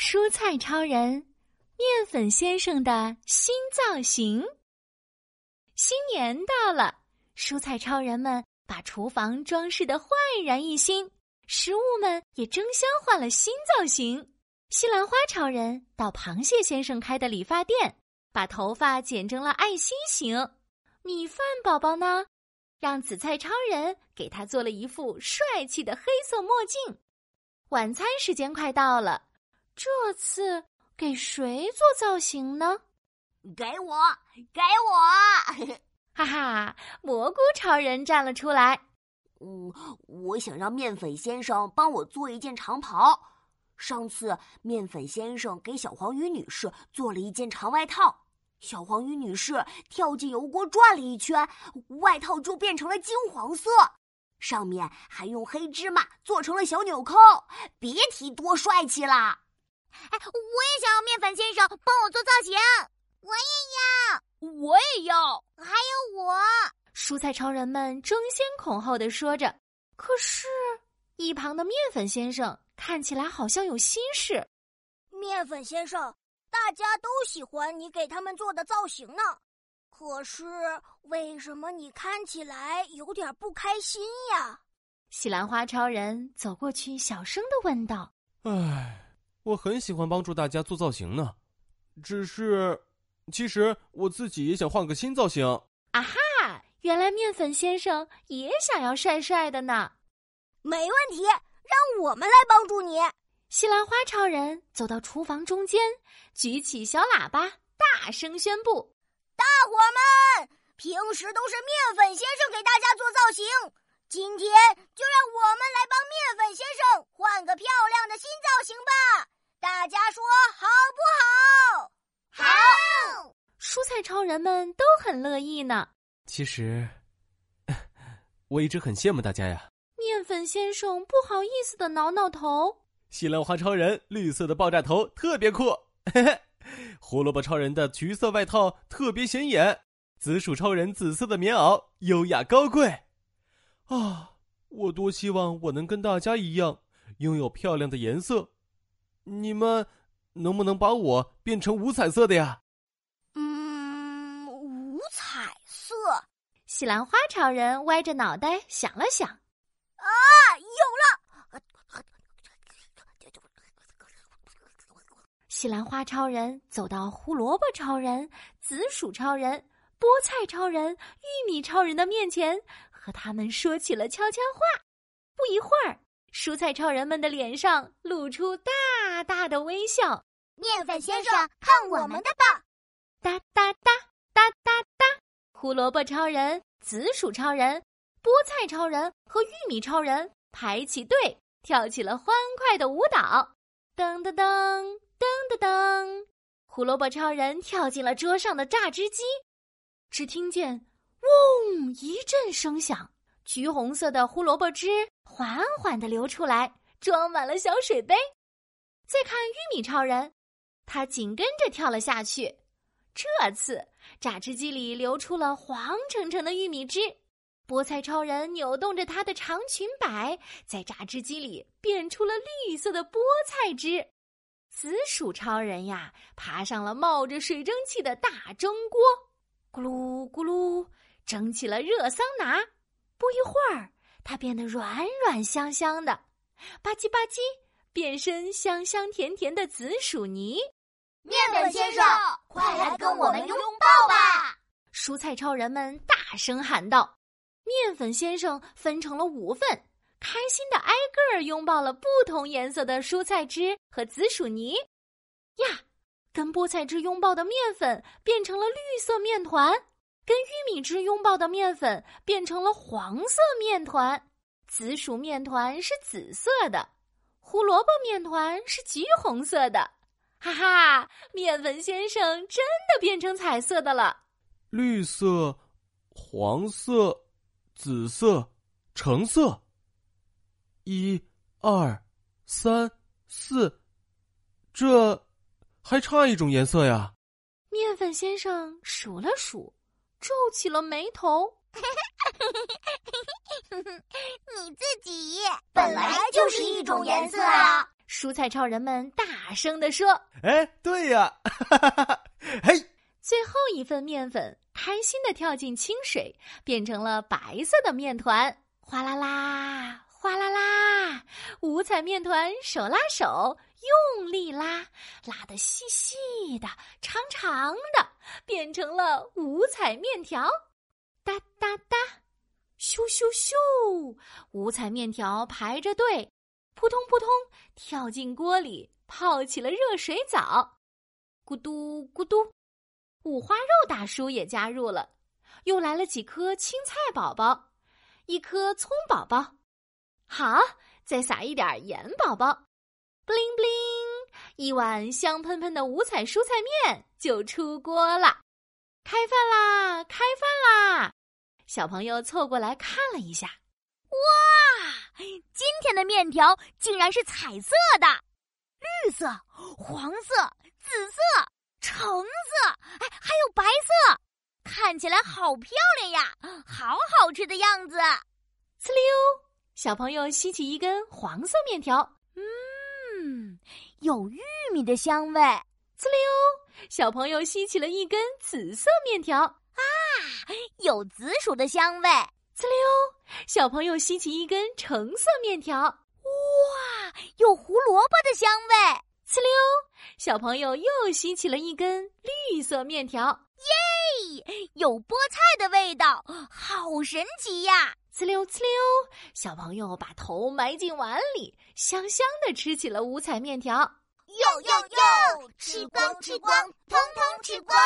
蔬菜超人面粉先生的新造型。新年到了，蔬菜超人们把厨房装饰的焕然一新，食物们也争相换了新造型。西兰花超人到螃蟹先生开的理发店，把头发剪成了爱心形。米饭宝宝呢，让紫菜超人给他做了一副帅气的黑色墨镜。晚餐时间快到了。这次给谁做造型呢？给我，给我！哈哈，蘑菇超人站了出来。嗯，我想让面粉先生帮我做一件长袍。上次面粉先生给小黄鱼女士做了一件长外套，小黄鱼女士跳进油锅转了一圈，外套就变成了金黄色，上面还用黑芝麻做成了小纽扣，别提多帅气了。哎，我也想要面粉先生帮我做造型，我也要，我也要，还有我。蔬菜超人们争先恐后的说着。可是，一旁的面粉先生看起来好像有心事。面粉先生，大家都喜欢你给他们做的造型呢。可是，为什么你看起来有点不开心呀？西兰花超人走过去，小声的问道：“唉。”我很喜欢帮助大家做造型呢，只是，其实我自己也想换个新造型。啊哈！原来面粉先生也想要帅帅的呢。没问题，让我们来帮助你。西兰花超人走到厨房中间，举起小喇叭，大声宣布：“大伙们，平时都是面粉先生给大家做造型，今天就让我们来帮面粉先生换个漂亮的新造型吧。”大家说好不好？好！蔬菜超人们都很乐意呢。其实，我一直很羡慕大家呀。面粉先生不好意思的挠挠头。西兰花超人绿色的爆炸头特别酷，嘿嘿。胡萝卜超人的橘色外套特别显眼，紫薯超人紫色的棉袄优雅高贵。啊，我多希望我能跟大家一样，拥有漂亮的颜色。你们能不能把我变成五彩色的呀？嗯，五彩色。西兰花超人歪着脑袋想了想，啊，有了！西兰花超人走到胡萝卜超人、紫薯超人、菠菜超人、玉米超人的面前，和他们说起了悄悄话。不一会儿。蔬菜超人们的脸上露出大大的微笑。面粉先生，看我们的吧！哒哒哒哒哒哒！胡萝卜超人、紫薯超人、菠菜超人和玉米超人排起队，跳起了欢快的舞蹈。噔噔噔噔噔噔！胡萝卜超人跳进了桌上的榨汁机，只听见“嗡”一阵声响。橘红色的胡萝卜汁缓缓的流出来，装满了小水杯。再看玉米超人，他紧跟着跳了下去。这次榨汁机里流出了黄澄澄的玉米汁。菠菜超人扭动着他的长裙摆，在榨汁机里变出了绿色的菠菜汁。紫薯超人呀，爬上了冒着水蒸气的大蒸锅，咕噜咕噜蒸起了热桑拿。不一会儿，它变得软软香香的，吧唧吧唧，变身香香甜甜的紫薯泥。面粉先生，快来跟我们拥抱吧！蔬菜超人们大声喊道。面粉先生分成了五份，开心的挨个儿拥抱了不同颜色的蔬菜汁和紫薯泥。呀，跟菠菜汁拥抱的面粉变成了绿色面团。跟玉米汁拥抱的面粉变成了黄色面团，紫薯面团是紫色的，胡萝卜面团是橘红色的。哈哈，面粉先生真的变成彩色的了。绿色、黄色、紫色、橙色。一、二、三、四，这还差一种颜色呀。面粉先生数了数。皱起了眉头。你自己 本来就是一种颜色啊！蔬菜超人们大声地说：“哎，对呀！” 嘿，最后一份面粉开心的跳进清水，变成了白色的面团，哗啦啦，哗啦啦，五彩面团手拉手，用力拉，拉的细细的、长长的，变成了五彩面条，哒哒哒，咻咻咻，五彩面条排着队。扑通扑通，跳进锅里泡起了热水澡，咕嘟咕嘟，五花肉大叔也加入了，又来了几颗青菜宝宝，一颗葱宝宝，好，再撒一点盐宝宝，布灵布灵，一碗香喷喷的五彩蔬菜面就出锅了，开饭啦，开饭啦！小朋友凑过来看了一下。哇今天的面条竟然是彩色的，绿色、黄色、紫色、橙色，哎，还有白色，看起来好漂亮呀，好好吃的样子。呲溜，小朋友吸起一根黄色面条，嗯，嗯有玉米的香味。呲溜，小朋友吸起了一根紫色面条，啊，有紫薯的香味。呲溜，小朋友吸起一根橙色面条，哇，有胡萝卜的香味。呲溜，小朋友又吸起了一根绿色面条，耶，有菠菜的味道，好神奇呀！呲溜呲溜，小朋友把头埋进碗里，香香的吃起了五彩面条，哟哟哟，吃光吃光，通通吃光。